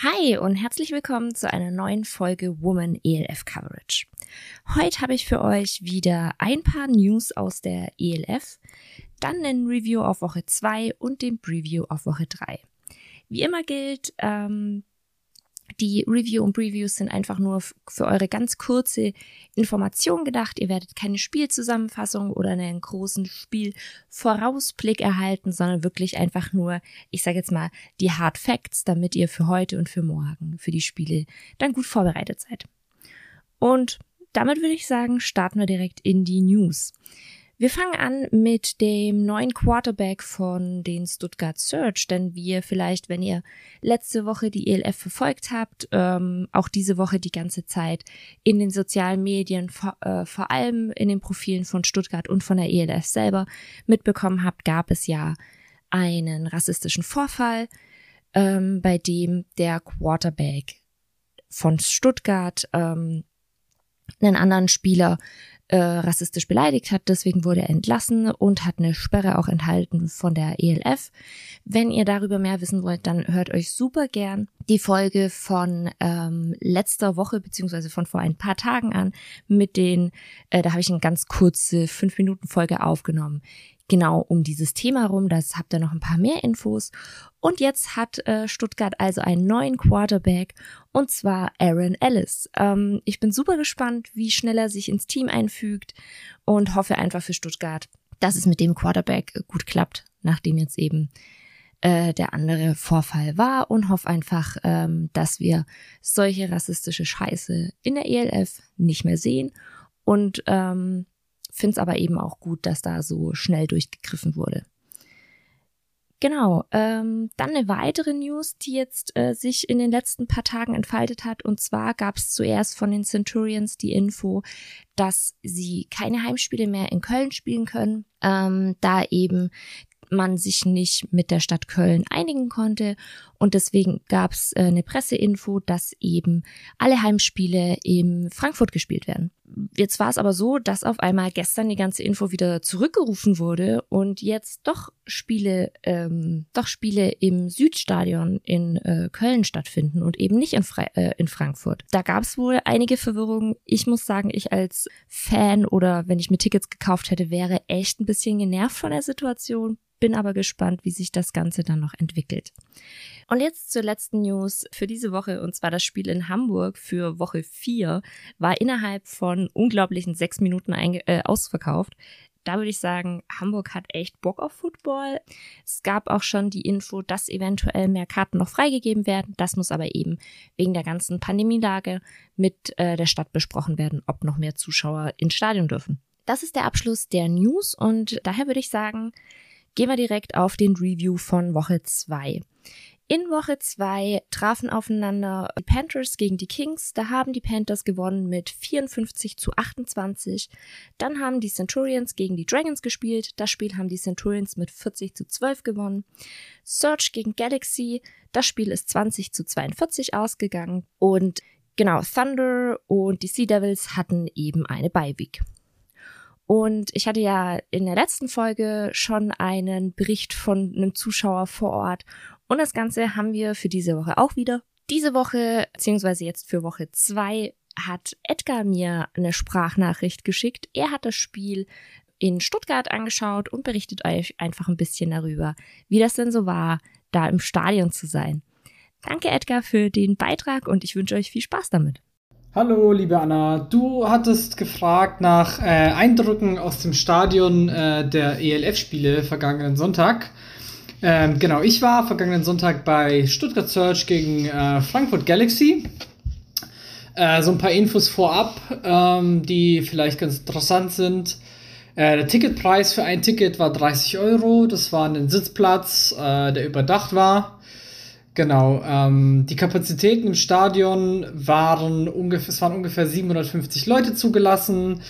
Hi und herzlich willkommen zu einer neuen Folge Woman ELF Coverage. Heute habe ich für euch wieder ein paar News aus der ELF, dann ein Review auf Woche 2 und den Preview auf Woche 3. Wie immer gilt, ähm, die Review und Previews sind einfach nur für eure ganz kurze Information gedacht. Ihr werdet keine Spielzusammenfassung oder einen großen Spielvorausblick erhalten, sondern wirklich einfach nur, ich sage jetzt mal, die Hard Facts, damit ihr für heute und für morgen, für die Spiele dann gut vorbereitet seid. Und damit würde ich sagen, starten wir direkt in die News. Wir fangen an mit dem neuen Quarterback von den Stuttgart Search, denn wie ihr vielleicht, wenn ihr letzte Woche die ELF verfolgt habt, ähm, auch diese Woche die ganze Zeit in den sozialen Medien, vor, äh, vor allem in den Profilen von Stuttgart und von der ELF selber mitbekommen habt, gab es ja einen rassistischen Vorfall, ähm, bei dem der Quarterback von Stuttgart ähm, einen anderen Spieler äh, rassistisch beleidigt hat. Deswegen wurde er entlassen und hat eine Sperre auch enthalten von der ELF. Wenn ihr darüber mehr wissen wollt, dann hört euch super gern die Folge von ähm, letzter Woche beziehungsweise von vor ein paar Tagen an mit den, äh, da habe ich eine ganz kurze fünf Minuten Folge aufgenommen genau um dieses Thema rum. Das habt ihr noch ein paar mehr Infos. Und jetzt hat äh, Stuttgart also einen neuen Quarterback und zwar Aaron Ellis. Ähm, ich bin super gespannt, wie schnell er sich ins Team einfügt und hoffe einfach für Stuttgart, dass es mit dem Quarterback gut klappt, nachdem jetzt eben äh, der andere Vorfall war und hoffe einfach, ähm, dass wir solche rassistische Scheiße in der ELF nicht mehr sehen und ähm, finde es aber eben auch gut, dass da so schnell durchgegriffen wurde. Genau, ähm, dann eine weitere News, die jetzt äh, sich in den letzten paar Tagen entfaltet hat. Und zwar gab es zuerst von den Centurions die Info, dass sie keine Heimspiele mehr in Köln spielen können, ähm, da eben man sich nicht mit der Stadt Köln einigen konnte. Und deswegen gab es äh, eine Presseinfo, dass eben alle Heimspiele in Frankfurt gespielt werden. Jetzt war es aber so, dass auf einmal gestern die ganze Info wieder zurückgerufen wurde und jetzt doch Spiele, ähm, doch Spiele im Südstadion in äh, Köln stattfinden und eben nicht in, Fra äh, in Frankfurt. Da gab es wohl einige Verwirrungen. Ich muss sagen, ich als Fan oder wenn ich mir Tickets gekauft hätte, wäre echt ein bisschen genervt von der Situation bin aber gespannt, wie sich das Ganze dann noch entwickelt. Und jetzt zur letzten News für diese Woche, und zwar das Spiel in Hamburg für Woche 4 war innerhalb von unglaublichen sechs Minuten äh, ausverkauft. Da würde ich sagen, Hamburg hat echt Bock auf Football. Es gab auch schon die Info, dass eventuell mehr Karten noch freigegeben werden. Das muss aber eben wegen der ganzen Pandemielage mit äh, der Stadt besprochen werden, ob noch mehr Zuschauer ins Stadion dürfen. Das ist der Abschluss der News und daher würde ich sagen, Gehen wir direkt auf den Review von Woche 2. In Woche 2 trafen aufeinander die Panthers gegen die Kings. Da haben die Panthers gewonnen mit 54 zu 28. Dann haben die Centurions gegen die Dragons gespielt. Das Spiel haben die Centurions mit 40 zu 12 gewonnen. Search gegen Galaxy. Das Spiel ist 20 zu 42 ausgegangen. Und genau, Thunder und die Sea Devils hatten eben eine Beiweek. Und ich hatte ja in der letzten Folge schon einen Bericht von einem Zuschauer vor Ort. Und das Ganze haben wir für diese Woche auch wieder. Diese Woche, beziehungsweise jetzt für Woche zwei, hat Edgar mir eine Sprachnachricht geschickt. Er hat das Spiel in Stuttgart angeschaut und berichtet euch einfach ein bisschen darüber, wie das denn so war, da im Stadion zu sein. Danke Edgar für den Beitrag und ich wünsche euch viel Spaß damit. Hallo, liebe Anna. Du hattest gefragt nach äh, Eindrücken aus dem Stadion äh, der ELF-Spiele vergangenen Sonntag. Ähm, genau, ich war vergangenen Sonntag bei Stuttgart Search gegen äh, Frankfurt Galaxy. Äh, so ein paar Infos vorab, ähm, die vielleicht ganz interessant sind. Äh, der Ticketpreis für ein Ticket war 30 Euro. Das war ein Sitzplatz, äh, der überdacht war. Genau, ähm, die Kapazitäten im Stadion waren ungefähr, es waren ungefähr 750 Leute zugelassen.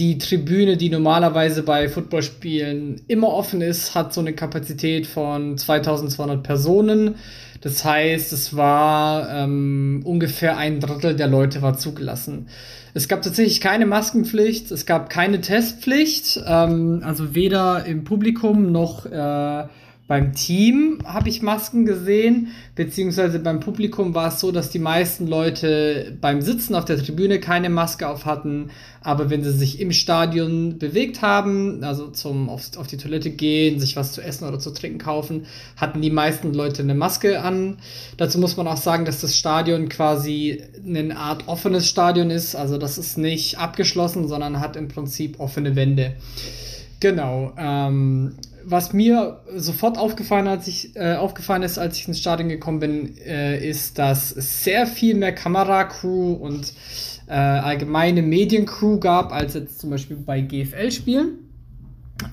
Die Tribüne, die normalerweise bei Footballspielen immer offen ist, hat so eine Kapazität von 2200 Personen. Das heißt, es war ähm, ungefähr ein Drittel der Leute war zugelassen. Es gab tatsächlich keine Maskenpflicht, es gab keine Testpflicht, ähm, also weder im Publikum noch äh, Beim Team habe ich Masken gesehen, beziehungsweise beim Publikum war es so, dass die meisten Leute beim Sitzen auf der Tribüne keine Maske auf hatten, aber wenn sie sich im Stadion bewegt haben, also zum auf, auf die Toilette gehen, sich was zu essen oder zu trinken kaufen, hatten die meisten Leute eine Maske an. Dazu muss man auch sagen, dass das Stadion quasi eine Art offenes Stadion ist, also das ist nicht abgeschlossen, sondern hat im Prinzip offene Wände. Genau. Ähm, was mir sofort aufgefallen, als ich, äh, aufgefallen ist, als ich ins Stadion gekommen bin, äh, ist, dass es sehr viel mehr Kameracrew und äh, allgemeine Mediencrew gab, als jetzt zum Beispiel bei GFL-Spielen.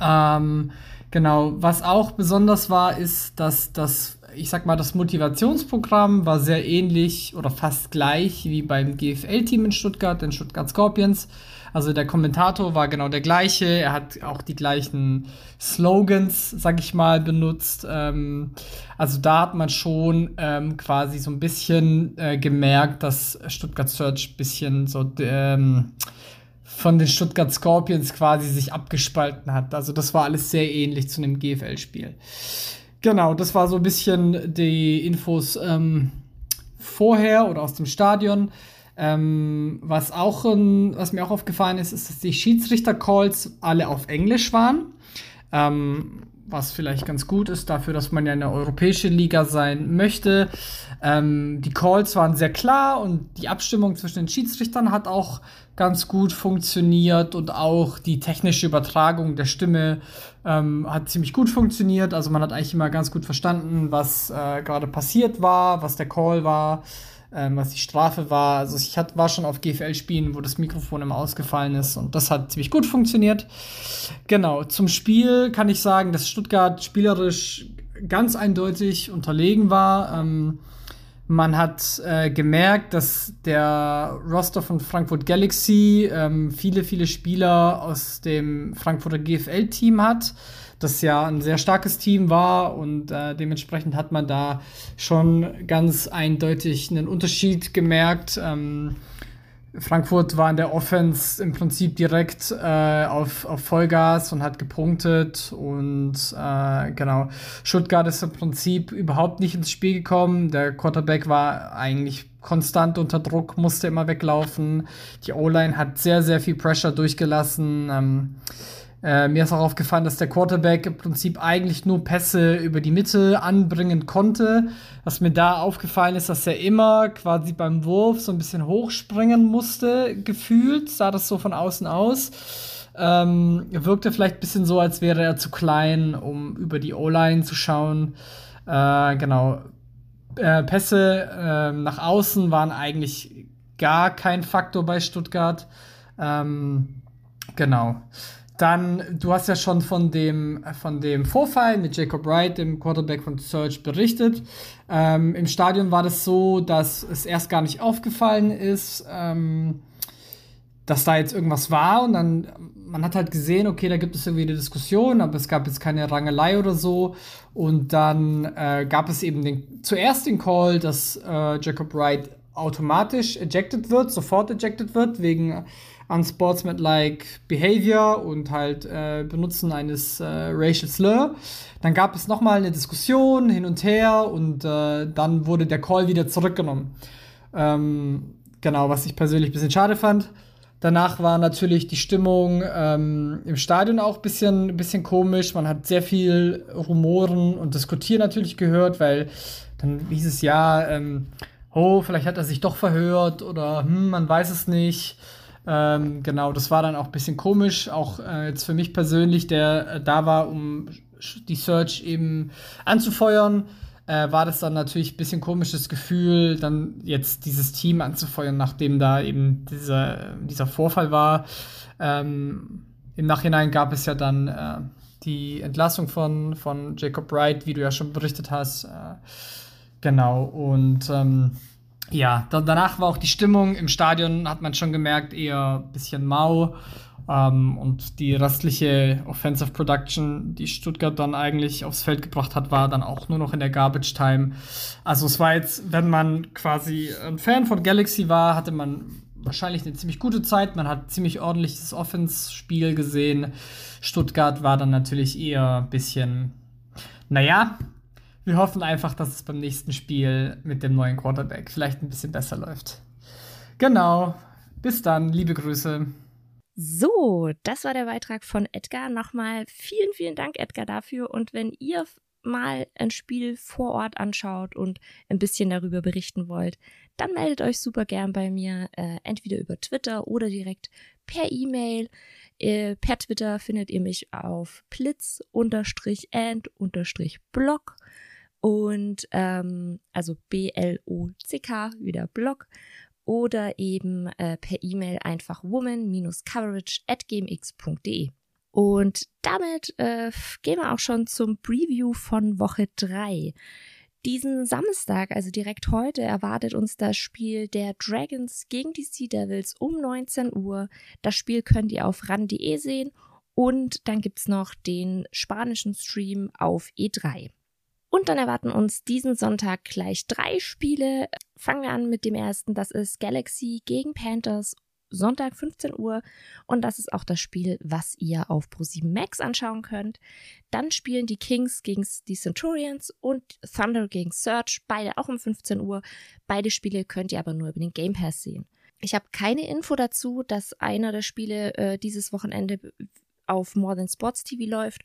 Ähm, genau, was auch besonders war, ist, dass das, ich sag mal, das Motivationsprogramm war sehr ähnlich oder fast gleich wie beim GFL-Team in Stuttgart, den Stuttgart Scorpions. Also der Kommentator war genau der gleiche. Er hat auch die gleichen Slogans, sag ich mal, benutzt. Ähm, also da hat man schon ähm, quasi so ein bisschen äh, gemerkt, dass Stuttgart Search ein bisschen so ähm, von den Stuttgart Scorpions quasi sich abgespalten hat. Also das war alles sehr ähnlich zu einem GFL-Spiel. Genau, das war so ein bisschen die Infos ähm, vorher oder aus dem Stadion. Ähm, was auch, was mir auch aufgefallen ist, ist, dass die Schiedsrichter-Calls alle auf Englisch waren. Ähm, was vielleicht ganz gut ist dafür, dass man ja eine europäische Liga sein möchte. Ähm, die Calls waren sehr klar und die Abstimmung zwischen den Schiedsrichtern hat auch ganz gut funktioniert und auch die technische Übertragung der Stimme ähm, hat ziemlich gut funktioniert. Also man hat eigentlich immer ganz gut verstanden, was äh, gerade passiert war, was der Call war ähm, was die Strafe war. Also ich hat, war schon auf GFL-Spielen, wo das Mikrofon immer ausgefallen ist und das hat ziemlich gut funktioniert. Genau, zum Spiel kann ich sagen, dass Stuttgart spielerisch ganz eindeutig unterlegen war. Ähm, man hat äh, gemerkt, dass der Roster von Frankfurt Galaxy ähm, viele, viele Spieler aus dem Frankfurter GFL-Team hat das ja ein sehr starkes Team war und äh, dementsprechend hat man da schon ganz eindeutig einen Unterschied gemerkt. Ähm, Frankfurt war in der Offense im Prinzip direkt äh, auf, auf Vollgas und hat gepunktet und äh, genau, Stuttgart ist im Prinzip überhaupt nicht ins Spiel gekommen. Der Quarterback war eigentlich konstant unter Druck, musste immer weglaufen. Die O-Line hat sehr, sehr viel Pressure durchgelassen. Ähm, äh, mir ist auch aufgefallen, dass der Quarterback im Prinzip eigentlich nur Pässe über die Mitte anbringen konnte. Was mir da aufgefallen ist, dass er immer quasi beim Wurf so ein bisschen hochspringen musste, gefühlt, sah das so von außen aus. Ähm, wirkte vielleicht ein bisschen so, als wäre er zu klein, um über die O-Line zu schauen. Äh, genau. Äh, Pässe äh, nach außen waren eigentlich gar kein Faktor bei Stuttgart. Ähm, genau. Dann, du hast ja schon von dem, von dem Vorfall mit Jacob Wright, dem Quarterback von Surge, berichtet. Ähm, Im Stadion war das so, dass es erst gar nicht aufgefallen ist, ähm, dass da jetzt irgendwas war. Und dann, man hat halt gesehen, okay, da gibt es irgendwie eine Diskussion, aber es gab jetzt keine Rangelei oder so. Und dann äh, gab es eben den, zuerst den Call, dass äh, Jacob Wright automatisch ejected wird, sofort ejected wird, wegen unsportsmanlike behavior und halt äh, Benutzen eines äh, racial slur. Dann gab es nochmal eine Diskussion hin und her und äh, dann wurde der Call wieder zurückgenommen. Ähm, genau, was ich persönlich ein bisschen schade fand. Danach war natürlich die Stimmung ähm, im Stadion auch ein bisschen, bisschen komisch. Man hat sehr viel Rumoren und Diskutieren natürlich gehört, weil dann hieß es ja, ähm, oh, vielleicht hat er sich doch verhört oder hm, man weiß es nicht. Ähm, genau, das war dann auch ein bisschen komisch, auch äh, jetzt für mich persönlich, der äh, da war, um die Search eben anzufeuern, äh, war das dann natürlich ein bisschen komisches Gefühl, dann jetzt dieses Team anzufeuern, nachdem da eben dieser, dieser Vorfall war. Ähm, Im Nachhinein gab es ja dann äh, die Entlassung von, von Jacob Wright, wie du ja schon berichtet hast. Äh, genau, und ähm, ja, da, danach war auch die Stimmung im Stadion, hat man schon gemerkt, eher ein bisschen mau. Ähm, und die restliche Offensive Production, die Stuttgart dann eigentlich aufs Feld gebracht hat, war dann auch nur noch in der Garbage Time. Also es war jetzt, wenn man quasi ein Fan von Galaxy war, hatte man wahrscheinlich eine ziemlich gute Zeit. Man hat ziemlich ordentliches Offense-Spiel gesehen. Stuttgart war dann natürlich eher ein bisschen naja, wir hoffen einfach, dass es beim nächsten Spiel mit dem neuen Quarterback vielleicht ein bisschen besser läuft. Genau. Bis dann. Liebe Grüße. So, das war der Beitrag von Edgar. Nochmal vielen, vielen Dank, Edgar, dafür. Und wenn ihr mal ein Spiel vor Ort anschaut und ein bisschen darüber berichten wollt, dann meldet euch super gern bei mir, äh, entweder über Twitter oder direkt per E-Mail. Äh, per Twitter findet ihr mich auf blitz-and-blog und ähm, also B-L-O-C-K, wieder Blog oder eben äh, per E-Mail einfach woman-coverage at gmx.de. Und damit äh, gehen wir auch schon zum Preview von Woche 3. Diesen Samstag, also direkt heute, erwartet uns das Spiel der Dragons gegen die Sea Devils um 19 Uhr. Das Spiel könnt ihr auf ran.de sehen und dann gibt's noch den spanischen Stream auf E3. Und dann erwarten uns diesen Sonntag gleich drei Spiele. Fangen wir an mit dem ersten. Das ist Galaxy gegen Panthers. Sonntag 15 Uhr und das ist auch das Spiel, was ihr auf Pro7 Max anschauen könnt. Dann spielen die Kings gegen die Centurions und Thunder gegen Surge, beide auch um 15 Uhr. Beide Spiele könnt ihr aber nur über den Game Pass sehen. Ich habe keine Info dazu, dass einer der Spiele äh, dieses Wochenende auf More Than Sports TV läuft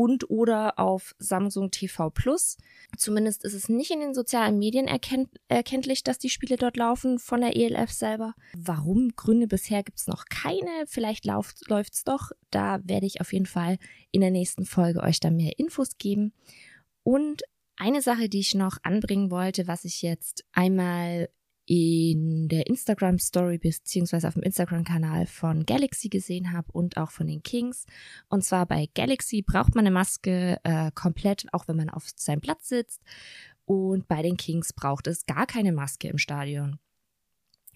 und oder auf Samsung TV Plus. Zumindest ist es nicht in den sozialen Medien erkennt, erkenntlich, dass die Spiele dort laufen von der ELF selber. Warum? Gründe bisher gibt es noch keine. Vielleicht läuft es doch. Da werde ich auf jeden Fall in der nächsten Folge euch dann mehr Infos geben. Und eine Sache, die ich noch anbringen wollte, was ich jetzt einmal in der Instagram Story beziehungsweise auf dem Instagram Kanal von Galaxy gesehen habe und auch von den Kings. Und zwar bei Galaxy braucht man eine Maske äh, komplett, auch wenn man auf seinem Platz sitzt. Und bei den Kings braucht es gar keine Maske im Stadion.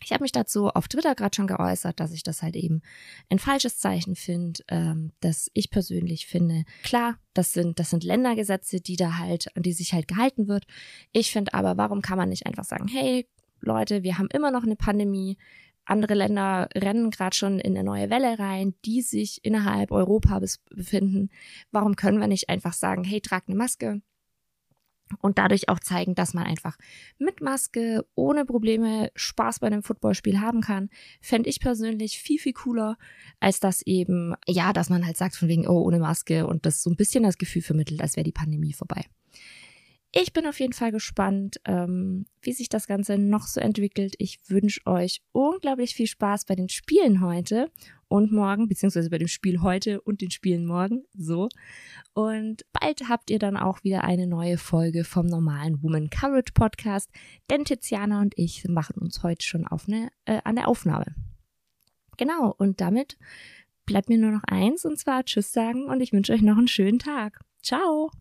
Ich habe mich dazu auf Twitter gerade schon geäußert, dass ich das halt eben ein falsches Zeichen finde, ähm, dass ich persönlich finde. Klar, das sind das sind Ländergesetze, die da halt, an die sich halt gehalten wird. Ich finde aber, warum kann man nicht einfach sagen, hey, Leute, wir haben immer noch eine Pandemie. Andere Länder rennen gerade schon in eine neue Welle rein, die sich innerhalb Europas befinden. Warum können wir nicht einfach sagen, hey, trag eine Maske? Und dadurch auch zeigen, dass man einfach mit Maske ohne Probleme Spaß bei einem Footballspiel haben kann, fände ich persönlich viel, viel cooler, als dass eben, ja, dass man halt sagt von wegen, oh, ohne Maske und das so ein bisschen das Gefühl vermittelt, als wäre die Pandemie vorbei. Ich bin auf jeden Fall gespannt, ähm, wie sich das Ganze noch so entwickelt. Ich wünsche euch unglaublich viel Spaß bei den Spielen heute und morgen, beziehungsweise bei dem Spiel heute und den Spielen morgen. So. Und bald habt ihr dann auch wieder eine neue Folge vom normalen Woman Courage Podcast, denn Tiziana und ich machen uns heute schon auf eine, äh, an der Aufnahme. Genau, und damit bleibt mir nur noch eins, und zwar Tschüss sagen und ich wünsche euch noch einen schönen Tag. Ciao!